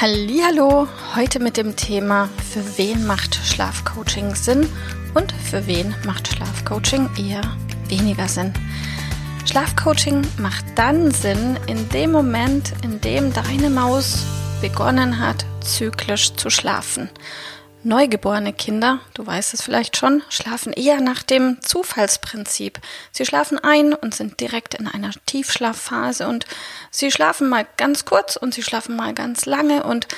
Hallo, heute mit dem Thema für wen macht Schlafcoaching Sinn und für wen macht Schlafcoaching eher weniger Sinn. Schlafcoaching macht dann Sinn in dem Moment, in dem deine Maus begonnen hat, zyklisch zu schlafen. Neugeborene Kinder, du weißt es vielleicht schon, schlafen eher nach dem Zufallsprinzip. Sie schlafen ein und sind direkt in einer Tiefschlafphase und sie schlafen mal ganz kurz und sie schlafen mal ganz lange und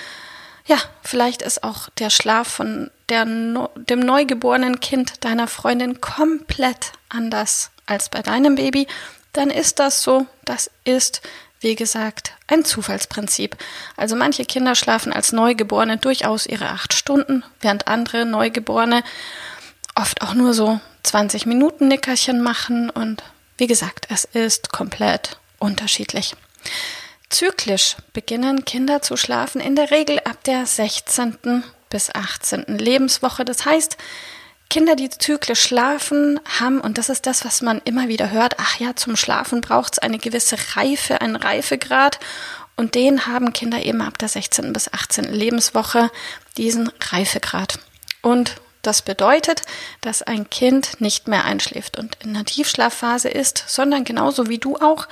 ja, vielleicht ist auch der Schlaf von der, dem neugeborenen Kind deiner Freundin komplett anders als bei deinem Baby. Dann ist das so, das ist wie gesagt, ein Zufallsprinzip. Also manche Kinder schlafen als Neugeborene durchaus ihre acht Stunden, während andere Neugeborene oft auch nur so 20 Minuten Nickerchen machen und wie gesagt, es ist komplett unterschiedlich. Zyklisch beginnen Kinder zu schlafen in der Regel ab der 16. bis 18. Lebenswoche. Das heißt, Kinder, die zyklisch schlafen, haben, und das ist das, was man immer wieder hört, ach ja, zum Schlafen braucht es eine gewisse Reife, einen Reifegrad. Und den haben Kinder eben ab der 16. bis 18. Lebenswoche, diesen Reifegrad. Und das bedeutet, dass ein Kind nicht mehr einschläft und in einer Tiefschlafphase ist, sondern genauso wie du auch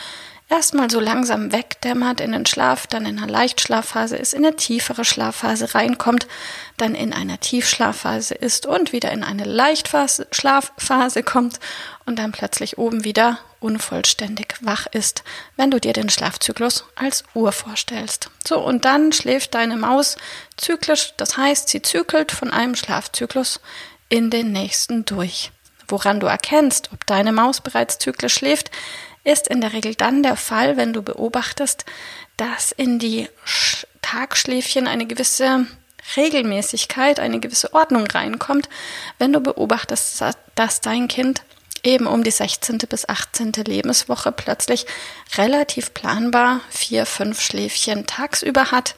erstmal so langsam wegdämmert in den Schlaf, dann in einer Leichtschlafphase ist, in eine tiefere Schlafphase reinkommt, dann in einer Tiefschlafphase ist und wieder in eine Leichtschlafphase kommt und dann plötzlich oben wieder unvollständig wach ist, wenn du dir den Schlafzyklus als Uhr vorstellst. So, und dann schläft deine Maus zyklisch, das heißt, sie zykelt von einem Schlafzyklus in den nächsten durch. Woran du erkennst, ob deine Maus bereits zyklisch schläft, ist in der Regel dann der Fall, wenn du beobachtest, dass in die Tagschläfchen eine gewisse Regelmäßigkeit, eine gewisse Ordnung reinkommt, wenn du beobachtest, dass dein Kind eben um die 16. bis 18. Lebenswoche plötzlich relativ planbar vier, fünf Schläfchen tagsüber hat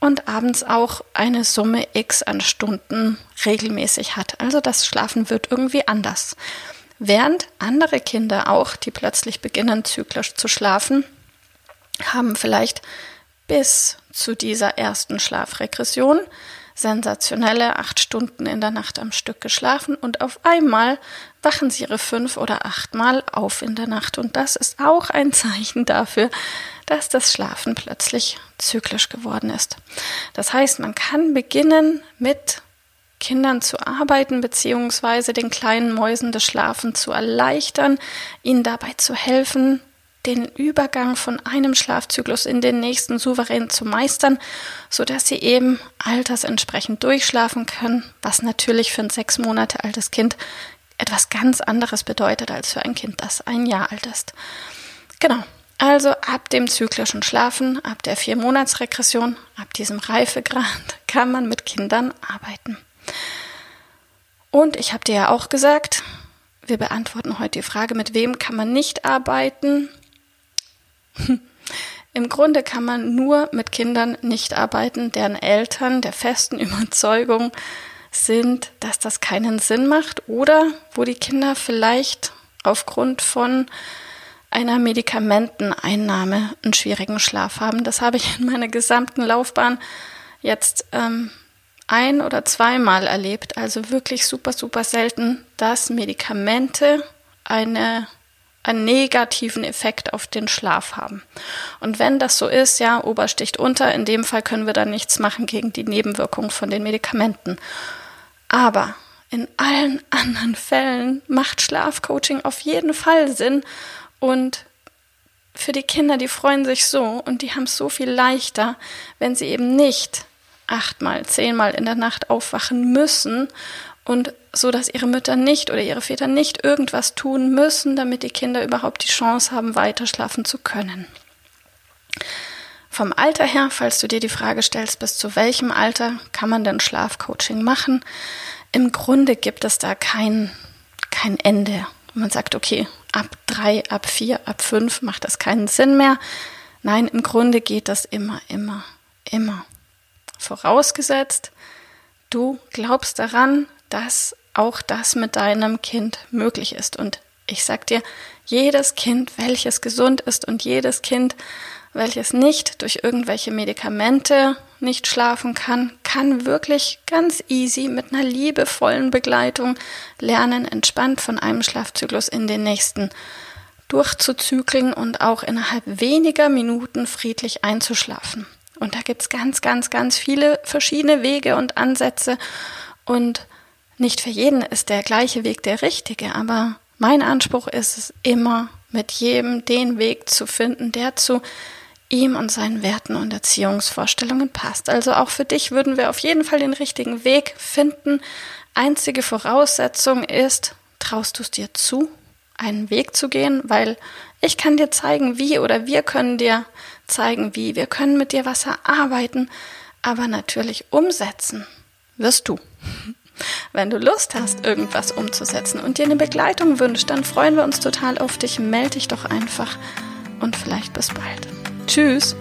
und abends auch eine Summe X an Stunden regelmäßig hat. Also das Schlafen wird irgendwie anders. Während andere Kinder auch, die plötzlich beginnen, zyklisch zu schlafen, haben vielleicht bis zu dieser ersten Schlafregression sensationelle acht Stunden in der Nacht am Stück geschlafen und auf einmal wachen sie ihre fünf oder achtmal auf in der Nacht. Und das ist auch ein Zeichen dafür, dass das Schlafen plötzlich zyklisch geworden ist. Das heißt, man kann beginnen mit Kindern zu arbeiten, beziehungsweise den kleinen Mäusen das Schlafen zu erleichtern, ihnen dabei zu helfen, den Übergang von einem Schlafzyklus in den nächsten souverän zu meistern, so dass sie eben altersentsprechend durchschlafen können, was natürlich für ein sechs Monate altes Kind etwas ganz anderes bedeutet als für ein Kind, das ein Jahr alt ist. Genau. Also ab dem zyklischen Schlafen, ab der vier Monatsregression, ab diesem Reifegrad kann man mit Kindern arbeiten. Und ich habe dir ja auch gesagt, wir beantworten heute die Frage, mit wem kann man nicht arbeiten? Im Grunde kann man nur mit Kindern nicht arbeiten, deren Eltern der festen Überzeugung sind, dass das keinen Sinn macht oder wo die Kinder vielleicht aufgrund von einer Medikamenteneinnahme einen schwierigen Schlaf haben. Das habe ich in meiner gesamten Laufbahn jetzt ähm, ein oder zweimal erlebt, also wirklich super, super selten, dass Medikamente eine, einen negativen Effekt auf den Schlaf haben. Und wenn das so ist, ja, Ober sticht unter, in dem Fall können wir dann nichts machen gegen die Nebenwirkung von den Medikamenten. Aber in allen anderen Fällen macht Schlafcoaching auf jeden Fall Sinn und für die Kinder, die freuen sich so und die haben es so viel leichter, wenn sie eben nicht achtmal, zehnmal in der Nacht aufwachen müssen und so, dass ihre Mütter nicht oder ihre Väter nicht irgendwas tun müssen, damit die Kinder überhaupt die Chance haben, weiter schlafen zu können. Vom Alter her, falls du dir die Frage stellst, bis zu welchem Alter kann man denn Schlafcoaching machen? Im Grunde gibt es da kein, kein Ende. Man sagt, okay, ab drei, ab vier, ab fünf macht das keinen Sinn mehr. Nein, im Grunde geht das immer, immer, immer. Vorausgesetzt, du glaubst daran, dass auch das mit deinem Kind möglich ist. Und ich sag dir, jedes Kind, welches gesund ist und jedes Kind, welches nicht durch irgendwelche Medikamente nicht schlafen kann, kann wirklich ganz easy mit einer liebevollen Begleitung lernen, entspannt von einem Schlafzyklus in den nächsten durchzuzügeln und auch innerhalb weniger Minuten friedlich einzuschlafen. Und da gibt's ganz, ganz, ganz viele verschiedene Wege und Ansätze und nicht für jeden ist der gleiche Weg der richtige, aber mein Anspruch ist es immer, mit jedem den Weg zu finden, der zu ihm und seinen Werten und Erziehungsvorstellungen passt. Also auch für dich würden wir auf jeden Fall den richtigen Weg finden. Einzige Voraussetzung ist, traust du es dir zu, einen Weg zu gehen, weil ich kann dir zeigen, wie oder wir können dir zeigen, wie. Wir können mit dir was erarbeiten, aber natürlich umsetzen wirst du. Wenn du Lust hast, irgendwas umzusetzen und dir eine Begleitung wünschst, dann freuen wir uns total auf dich. Melde dich doch einfach und vielleicht bis bald. Tschüss.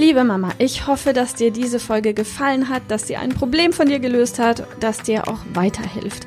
Liebe Mama, ich hoffe, dass dir diese Folge gefallen hat, dass sie ein Problem von dir gelöst hat, dass dir auch weiterhilft.